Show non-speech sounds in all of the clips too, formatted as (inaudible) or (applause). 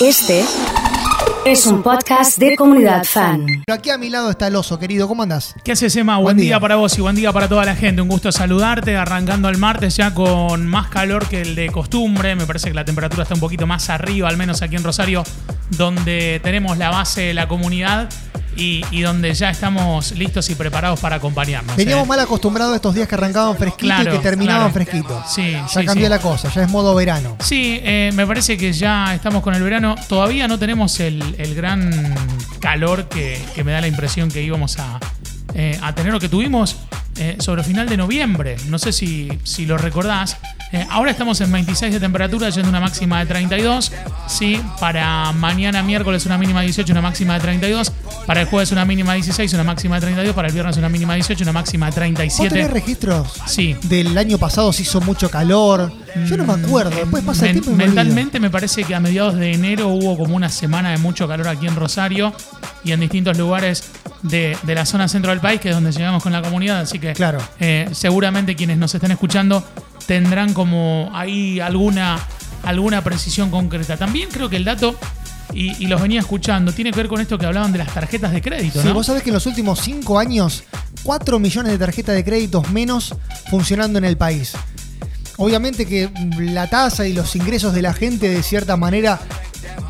Este es un podcast de comunidad fan. Aquí a mi lado está el oso, querido. ¿Cómo andás? ¿Qué haces, Emma? Buen, Buen día. día. para vos y buen día para toda la gente. Un gusto saludarte, arrancando el martes ya con más calor que el de costumbre. Me parece que la temperatura está un poquito más arriba, al menos aquí en Rosario, donde tenemos la base de la comunidad y, y donde ya estamos listos y preparados para acompañarnos. Veníamos ¿eh? mal acostumbrados a estos días que arrancaban fresquito Claro, y que terminaban claro. fresquito. Sí, Ya sí, cambió sí. la cosa, ya es modo verano. Sí, eh, me parece que ya estamos con el verano. Todavía no tenemos el, el gran calor que, que me da la impresión que íbamos a, eh, a tener o que tuvimos eh, sobre final de noviembre. No sé si, si lo recordás. Eh, ahora estamos en 26 de temperatura, yendo una máxima de 32. Sí, para mañana miércoles una mínima de 18, una máxima de 32. Para el jueves una mínima de 16, una máxima de 32. Para el viernes una mínima de 18, una máxima de ¿Vos tenés 37. registros? Sí. Del año pasado se hizo mucho calor. Yo no me acuerdo. Después pasa el tiempo y me olvido. mentalmente me parece que a mediados de enero hubo como una semana de mucho calor aquí en Rosario y en distintos lugares de, de la zona centro del país, que es donde llegamos con la comunidad. Así que Claro. eh, seguramente quienes nos estén escuchando tendrán como ahí alguna, alguna precisión concreta. También creo que el dato, y, y los venía escuchando, tiene que ver con esto que hablaban de las tarjetas de crédito, Sí, ¿no? vos sabés que en los últimos 5 años, 4 millones de tarjetas de créditos menos funcionando en el país. Obviamente que la tasa y los ingresos de la gente de cierta manera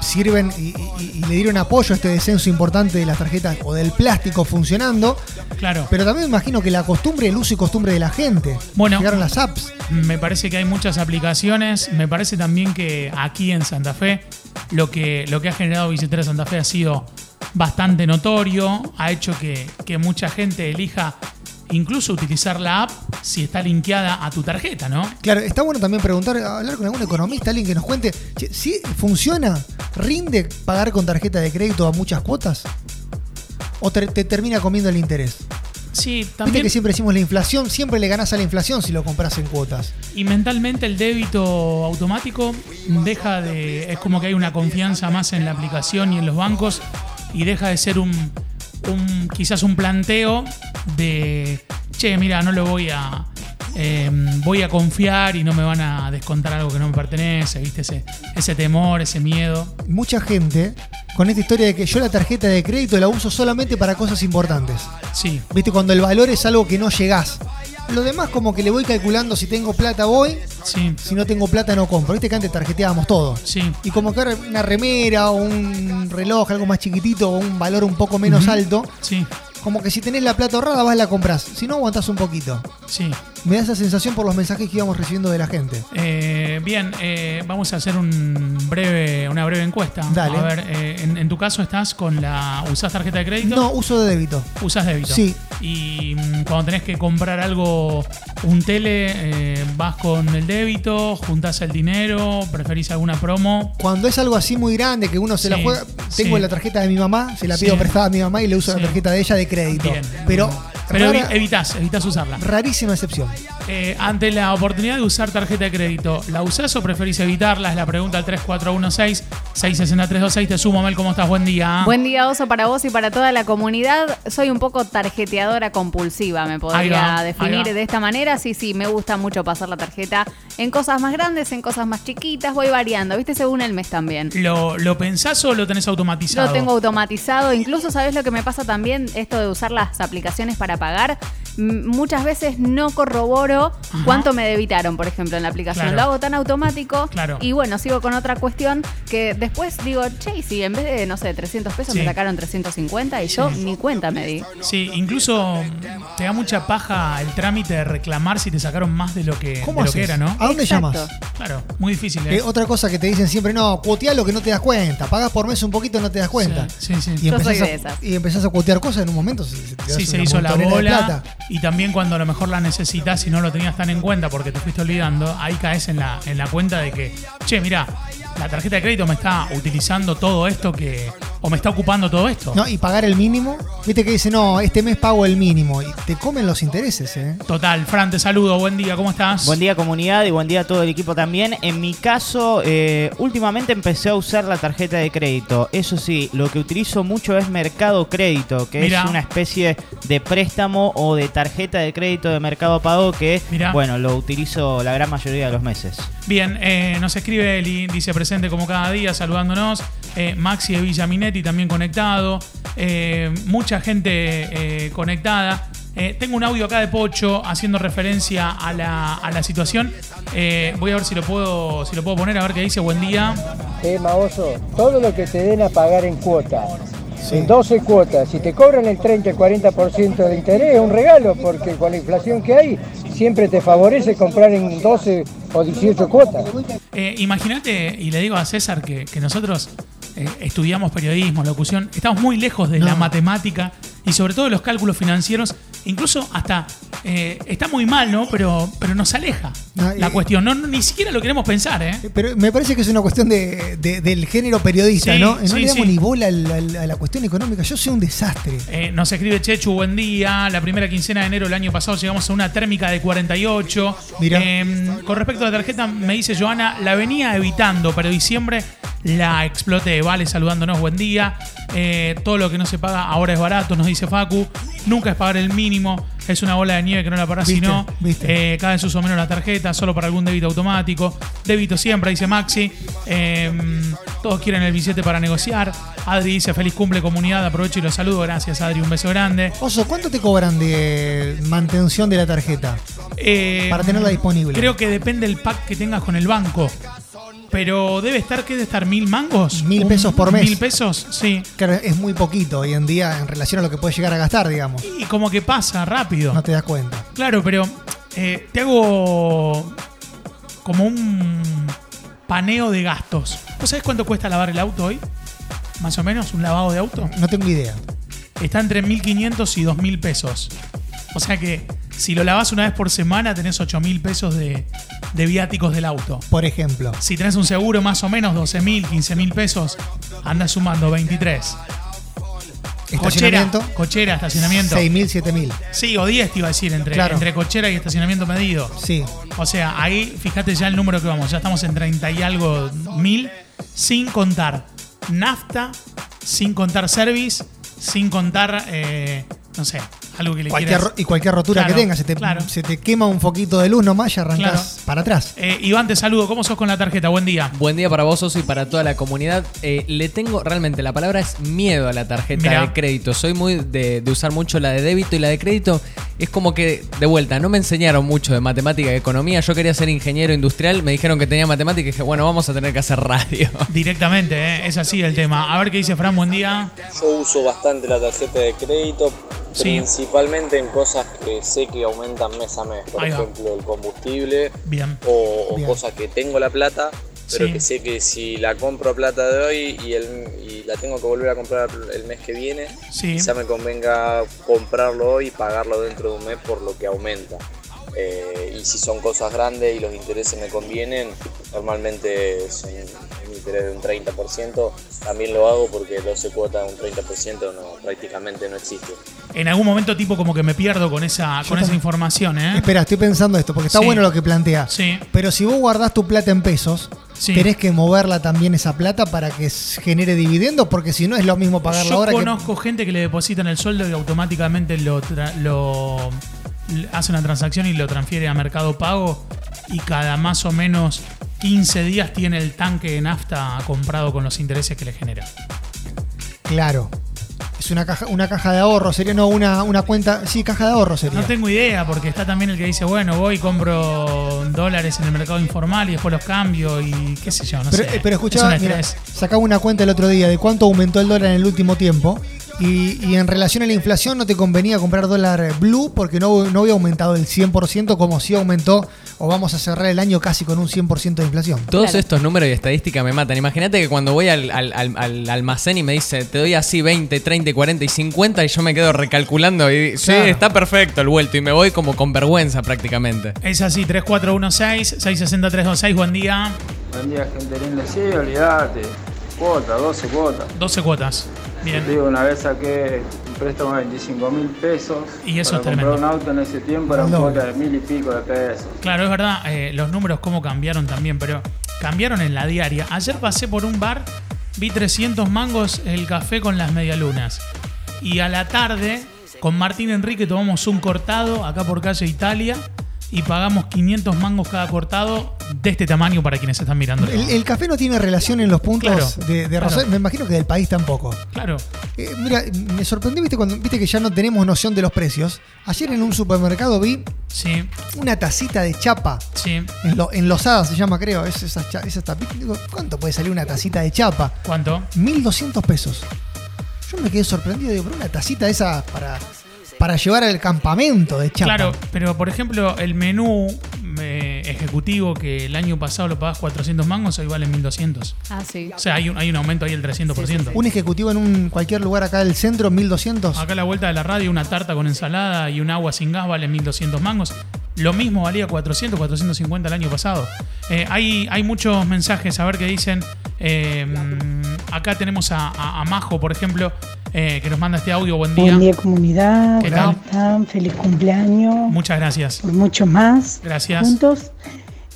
sirven y, y- y le dieron apoyo a este descenso importante de las tarjetas o del plástico funcionando. Claro. Pero también me imagino que la costumbre, el uso y costumbre de la gente. Bueno. Llegaron las apps. Me parece que hay muchas aplicaciones. Me parece también que aquí en Santa Fe lo que, lo que ha generado Billetera Santa Fe ha sido bastante notorio. Ha hecho que, que mucha gente elija incluso utilizar la app si está linkeada a tu tarjeta, ¿no? Claro, está bueno también preguntar, hablar con algún economista, alguien que nos cuente, ¿sí funciona? ¿Rinde pagar con tarjeta de crédito a muchas cuotas? ¿O te, te termina comiendo el interés? Sí, Viste también. que siempre decimos la inflación, siempre le ganás a la inflación si lo compras en cuotas. Y mentalmente el débito automático deja de. Es como que hay una confianza más en la aplicación y en los bancos y deja de ser un. un quizás un planteo de. Che, mira, no lo voy a. eh, voy a confiar y no me van a descontar algo que no me pertenece, ¿viste? Ese, ese temor, ese miedo. Mucha gente con esta historia de que yo la tarjeta de crédito la uso solamente para cosas importantes. Sí, Viste, cuando el valor es algo que no llegás. Lo demás como que le voy calculando si tengo plata voy, sí, si no tengo plata no compro. Viste que antes tarjeteábamos todo. sí. Y como que ahora una remera o un reloj, algo más chiquitito o un valor un poco menos alto, Sí, como que si tenés la plata ahorrada vas la compras. Si no, aguantás un poquito. Sí. Me da esa sensación por los mensajes que íbamos recibiendo de la gente. Eh, bien, eh, vamos a hacer un breve, una breve encuesta. Dale. A ver, eh, en, en tu caso estás con la. ¿Usás tarjeta de crédito? No, uso de débito. ¿Usás débito? Sí. Y mm, cuando tenés que comprar algo, un tele, eh, vas con el débito, juntás el dinero, preferís alguna promo. Cuando es algo así muy grande que uno se la juega, tengo sí. la tarjeta de mi mamá, se la pido Sí. prestada a mi mamá y le uso la tarjeta de ella de crédito. Bien. Pero, Pero rara- evi- evitas, evitas usarla. rarísima excepción. Eh, ante la oportunidad de usar tarjeta de crédito, ¿la usás o preferís evitarla? Es la pregunta al 3416-66326. Te sumo, Mel, ¿cómo estás? Buen día. Buen día, Oso, para vos y para toda la comunidad. Soy un poco tarjeteadora compulsiva, me podría va, definir de esta manera. Sí, sí, me gusta mucho pasar la tarjeta en cosas más grandes, en cosas más chiquitas. Voy variando, ¿viste? Según el mes también. ¿Lo, ¿Lo pensás o lo tenés automatizado? Lo tengo automatizado. Incluso, ¿sabes lo que me pasa también? Esto de usar las aplicaciones para pagar. M- Muchas veces no corroboro cuánto me debitaron, por ejemplo, en la aplicación. Claro. Lo hago tan automático. Claro. Y bueno, sigo con otra cuestión que después digo, che, si en vez de, no sé, 300 pesos Sí. me sacaron 350 y yo ni cuenta me di. Sí, incluso te da mucha paja el trámite de reclamar si te sacaron más de lo que, ¿Cómo de lo que haces? era, ¿no? ¿A dónde Exacto. llamas? Claro, muy difícil, ¿eh? Eh, otra cosa que te dicen siempre, no, cuotea lo que no te das cuenta. Pagás por mes un poquito no te das cuenta. Sí, sí, sí. Y Yo soy empezás, a, y empezás a cuotear cosas en un momento. Se, se te Sí, se hizo la bola. Y también cuando a lo mejor la necesitas y no lo tenías tan en cuenta porque te fuiste olvidando, ahí caes en la, en la cuenta de que, che, mira, la tarjeta de crédito me está utilizando todo esto que, o me está ocupando todo esto. No, y pagar el mínimo. Viste que dice, no, este mes pago el mínimo. Y te comen los intereses, ¿eh? Total, Fran, te saludo, buen día, ¿cómo estás? Buen día comunidad y buen día a todo el equipo también. En mi caso, eh, últimamente empecé a usar la tarjeta de crédito. Eso sí, lo que utilizo mucho es Mercado Crédito, que Mirá. es una especie de préstamo o de tarjeta de crédito de Mercado Pago que, Mirá. bueno, lo utilizo la gran mayoría de los meses. Bien, eh, nos escribe Eli, dice presente como cada día, saludándonos. Eh, Maxi de Villaminetti también conectado. Eh, mucha gente eh, conectada. Tengo un audio acá de Pocho haciendo referencia a la, a la situación. Voy a ver si lo puedo, si lo puedo poner, a ver qué dice. Buen día. Eh, Maoso, todo lo que te den a pagar en cuotas, en 12 cuotas, si te cobran el 30, el 40% de interés, es un regalo, porque con la inflación que hay, siempre te favorece comprar en 12 o 18 cuotas. Eh, Imagínate, y le digo a César que, que nosotros eh, estudiamos periodismo, locución, estamos muy lejos de No. la matemática y sobre todo de los cálculos financieros, incluso hasta eh, está muy mal, ¿no? Pero, pero nos aleja No, la eh, cuestión, no, no, ni siquiera lo queremos pensar, ¿eh? Pero me parece que es una cuestión de, de- del género periodista, Sí, ¿no? No sí, le damos sí. ni bola a la cuestión económica. Yo soy un desastre. Eh, nos escribe Chechu, buen día. La primera quincena de enero del año pasado llegamos a una térmica de 48. Mirá. Eh, con respecto a la tarjeta, me dice Joana, la venía evitando, pero diciembre la exploté. Vale, saludándonos, buen día. Eh, todo lo que no se paga ahora es barato, nos dice Facu. Nunca es pagar el mínimo. Es una bola de nieve que no la parás si no. Eh, cada vez uso menos la tarjeta, solo para algún débito automático. Débito siempre, dice Maxi. Eh, todos quieren el billete para negociar. Adri dice feliz cumple comunidad, aprovecho y los saludo. Gracias Adri, un beso grande. Oso, ¿cuánto te cobran de mantención de la tarjeta? Eh, Para tenerla disponible. Creo que depende del pack que tengas con el banco. Pero debe estar, ¿qué debe estar? ¿Mil mangos? Mil pesos por mes. ¿Mil pesos? Sí. Claro, es muy poquito hoy en día en relación a lo que puedes llegar a gastar, digamos. Y como que pasa rápido. No te das cuenta. Claro, pero eh, te hago como un paneo de gastos. ¿Vos sabés cuánto cuesta lavar el auto hoy? Más o menos, un lavado de auto. No tengo idea. Está entre 1.500 y 2.000 pesos. O sea que si lo lavas una vez por semana tenés 8.000 pesos de, de viáticos del auto. Por ejemplo. Si tenés un seguro más o menos 12.000, 15.000 pesos, anda sumando 23. Cochera, Estacionamiento. cochera, estacionamiento. 6.000, 7.000. Sí, o 10 te iba a decir, entre, Claro. entre cochera y estacionamiento medido. Sí. O sea, ahí fíjate ya el número que vamos. Ya estamos en 30 y algo mil, sin contar nafta, sin contar service, sin contar, eh, no sé, algo que le Cualquier, quieras. y cualquier rotura Claro, que tengas, se te, claro. se te quema un foquito de luz nomás y arrancás Claro. para atrás. Eh, Iván, te saludo. ¿Cómo sos con la tarjeta? Buen día. Buen día para vos, Oso, y para toda la comunidad. Eh, le tengo, realmente, la palabra es miedo a la tarjeta Mirá. de crédito. Soy muy de, de usar mucho la de débito y la de crédito es como que, de vuelta, no me enseñaron mucho de matemática y economía. Yo quería ser ingeniero industrial, me dijeron que tenía matemática y dije, bueno, vamos a tener que hacer radio. (laughs) Directamente, eh, es así el tema. A ver qué dice Fran, buen día. Yo uso bastante la tarjeta de crédito, Sí. principalmente en cosas que sé que aumentan mes a mes, por Ahí va. ejemplo el combustible Bien. o, o Bien. cosas que tengo la plata, pero Sí. que sé que si la compro a plata de hoy y, el, y la tengo que volver a comprar el mes que viene, Sí. quizá me convenga comprarlo hoy y pagarlo dentro de un mes por lo que aumenta. Eh, y si son cosas grandes y los intereses me convienen, normalmente son un interés de un 30%, también lo hago porque 12 cuotas de un 30% no, prácticamente no existe. En algún momento, tipo, como que me pierdo con esa, con esa información, ¿eh? Espera, estoy pensando esto, porque está Sí. bueno lo que plantea. Sí. Pero si vos guardás tu plata en pesos, Sí. tenés que moverla también esa plata para que s- genere dividendos, porque si no es lo mismo pagarla Yo ahora conozco gente que le depositan el sueldo y automáticamente lo, tra- lo le hace una transacción y lo transfiere a Mercado Pago y cada más o menos 15 días tiene el tanque de nafta comprado con los intereses que le genera. que. Claro. Es una caja, una caja de ahorro, sería no una, una cuenta. Sí, caja de ahorro sería. No tengo idea porque está también el que dice, bueno, voy y compro dólares en el mercado informal y después los cambio y qué sé yo, no pero, sé. eh, pero Es escuchaba, un mira, estrés. sacaba una cuenta el otro día de cuánto aumentó el dólar en el último tiempo. Y, y en relación a la inflación no te convenía comprar dólar blue porque no, no había aumentado el 100% como si aumentó o vamos a cerrar el año casi con un 100% de inflación. Todos Claro. estos números y estadísticas me matan. Imagínate que cuando voy al, al- al- al almacén y me dice, te doy así 20, 30, 40 y 50 y yo me quedo recalculando y sí, Claro. está perfecto el vuelto y me voy como con vergüenza prácticamente. Es así, 3416-660-326, buen día. Buen día, gente linda. Sí, olvídate. Cuotas, 12 cuotas. 12 cuotas. Bien. Digo, una vez saqué un préstamo de 25 mil pesos. Y eso para es comprar tremendo. un auto en ese tiempo era un Doble. cuota de mil y pico de pesos. Claro, es verdad, eh, los números cómo cambiaron también, pero cambiaron en la diaria. Ayer pasé por un bar, vi 300 mangos el café con las medialunas. Y a la tarde, con Martín Enrique tomamos un cortado acá por calle Italia y pagamos 500 mangos cada cortado de este tamaño para quienes están mirando. El, el café no tiene relación en los puntos Claro, de, de claro. Me imagino que del país tampoco. Claro, Eh, mira, me sorprendió, viste, cuando viste que ya no tenemos noción de los precios. Ayer en un supermercado vi sí, una tacita de chapa. sí. En lo, enlosada se llama, creo. Es esa, cha- esa tapita. Digo, ¿cuánto puede salir una tacita de chapa? ¿Cuánto? 1200 pesos. Yo me quedé sorprendido. Digo, pero una tacita esa para, para llevar al campamento de chapa. Claro, pero por ejemplo, el menú eh, ejecutivo que el año pasado lo pagás 400 mangos, hoy vale 1200. Ah, sí. O sea, hay un, hay un aumento ahí del 300%. Un ejecutivo en un cualquier lugar acá del centro, 1200. Acá a la vuelta de la radio, una tarta con ensalada y un agua sin gas vale 1200 mangos. Lo mismo valía 400, 450 el año pasado. Eh, hay, hay muchos mensajes a ver qué dicen. Eh, acá tenemos a, a- a Majo, por ejemplo, eh, que nos manda este audio. Buen día. Buen día comunidad, ¿Qué ¿cómo tal? están? Feliz cumpleaños, Muchas gracias. por mucho más Gracias. juntos.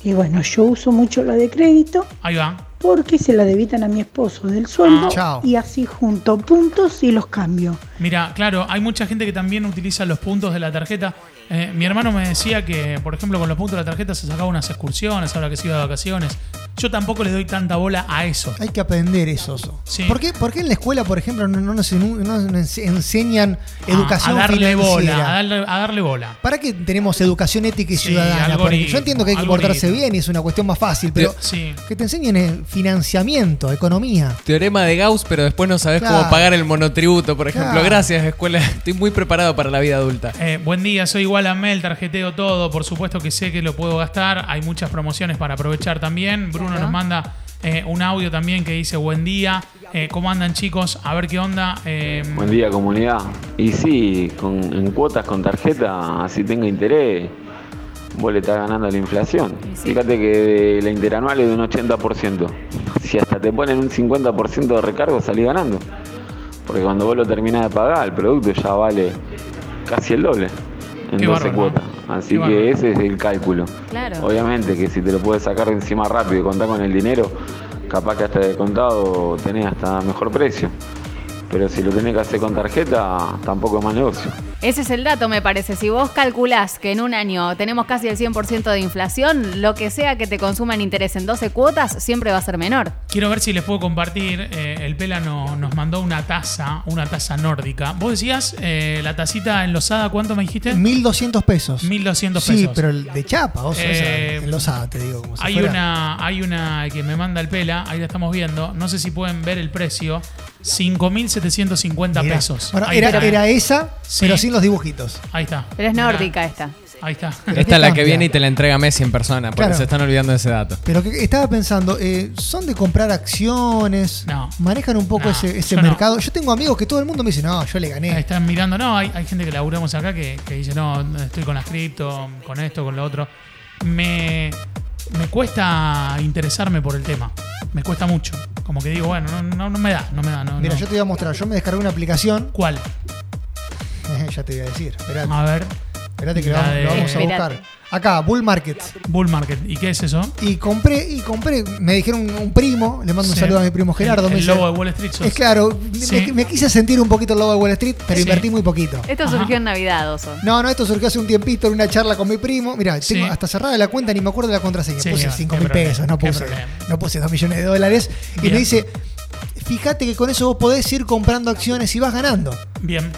Y bueno, yo uso mucho la de crédito Ahí va. porque se la debitan a mi esposo del sueldo Ah. Chao. y así junto puntos y los cambio. Mira, claro, hay mucha gente que también utiliza los puntos de la tarjeta. Eh, mi hermano me decía que, por ejemplo, con los puntos de la tarjeta se sacaba unas excursiones ahora que se iba de vacaciones. Yo tampoco le doy tanta bola a eso. Hay que aprender eso. Oso. Sí. ¿Por, qué, por qué en la escuela, por ejemplo, no, no nos, enu- no nos enseñan educación a, a darle financiera? bola, a darle, a darle bola. ¿Para qué tenemos educación ética y Sí, ciudadana? Yo entiendo que hay que portarse bien y es una cuestión más fácil, pero Sí. que te enseñen financiamiento, economía. Teorema de Gauss, pero después no sabes Claro. cómo pagar el monotributo, por ejemplo. Claro. Gracias, escuela. Estoy muy preparado para la vida adulta. Eh, buen día, soy igual a Mel, tarjeteo todo. Por supuesto que sé que lo puedo gastar. Hay muchas promociones para aprovechar también. Bruno Claro. nos manda eh, un audio también que dice buen día. Eh, ¿Cómo andan chicos? A ver qué onda. Eh, Buen día comunidad. Y sí, con, en cuotas con tarjeta, así tenga interés, vos le estás ganando la inflación. Sí. Fíjate que la interanual es de un 80%. Si hasta te ponen un 50% de recargo, salís ganando. Porque cuando vos lo terminás de pagar, el producto ya vale casi el doble en Qué 12 bárbaro, cuotas. Así Qué que bárbaro. ese es el cálculo. Claro. Obviamente que si te lo puedes sacar encima rápido y contar con el dinero, capaz que hasta de contado tenés hasta mejor precio. Pero si lo tenés que hacer con tarjeta, tampoco es más negocio. Ese es el dato, me parece. Si vos calculás que en un año tenemos casi el 100% de inflación, lo que sea que te consuma en interés en 12 cuotas siempre va a ser menor. Quiero ver si les puedo compartir. eh, el Pela no- nos mandó una taza, una taza nórdica. Vos decías, eh, la tacita enlosada, ¿cuánto me dijiste? 1200 pesos. 1200 pesos. Sí, pero el de chapa, oso, esa, Eh, enlosada, te digo. Como si Hay fuera. una, hay una que me manda el Pela, ahí la estamos viendo. No sé si pueden ver el precio. 5.750 Mirá. pesos. Bueno, Ahí era, está. era esa, Sí. pero sin los dibujitos. Ahí está. Pero es Mirá, nórdica esta. Ahí está. Pero Esta ¿qué es la que cambia? viene y te la entrega Messi en persona, porque Claro. se están olvidando de ese dato. Pero que estaba pensando, eh, ¿son de comprar acciones? No. ¿Manejan un poco No, ese, ese yo no. mercado? Yo tengo amigos que todo el mundo me dice, no, yo le gané. Están mirando, no, hay, hay gente que laburamos acá que, que dice, no, estoy con las cripto, con esto, con lo otro. Me, me cuesta interesarme por el tema. Me cuesta mucho. Como que digo, bueno, no, no, no me da, no me da. No, Mira, no. yo te voy a mostrar. Yo me descargué una aplicación. ¿Cuál? (laughs) ya te voy a decir. Esperate, A ver, esperate que lo vamos, de- lo vamos a buscar. Acá, Bull Market. Bull Market. ¿Y qué es eso? Y compré, y compré. Me dijeron un, primo, le mando un saludo a mi primo Gerardo. El, me el dice, lobo de Wall Street. sos. es claro, me- Sí. me, me quise sentir un poquito el lobo de Wall Street, pero Sí. invertí muy poquito. Esto Ajá. surgió en Navidad, Oso. No, no, esto surgió hace un tiempito en una charla con mi primo. Mira, Sí. tengo hasta cerrada la cuenta, ni me acuerdo de la contraseña. Sí, puse qué 5 mil problema, pesos, no puse, no puse 2 millones de dólares. Y Bien. me dice, fíjate que con eso vos podés ir comprando acciones y vas ganando. Bien.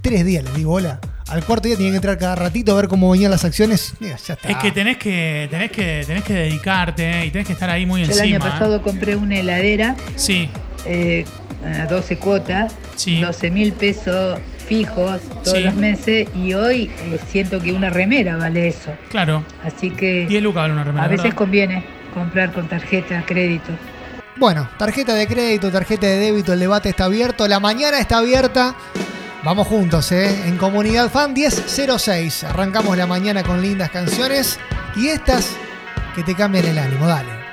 Tres días le digo, hola. Al cuarto día tenía que entrar cada ratito a ver cómo venían las acciones. Mira, ya está. Es que tenés que, tenés que, tenés que dedicarte y tenés que estar ahí muy Yo el encima. año pasado compré una heladera ¿eh? Sí, eh, a 12 cuotas, Sí. 12 mil pesos fijos todos Sí. los meses y hoy eh, siento que una remera vale eso. claro. Así que 10 lucas vale una remera. a veces ¿verdad? conviene comprar con tarjeta, crédito. Bueno, tarjeta de crédito, tarjeta de débito, el debate está abierto. La mañana está abierta. Vamos juntos, ¿eh? En Comunidad Fan 1006. Arrancamos la mañana con lindas canciones y estas que te cambian el ánimo. Dale.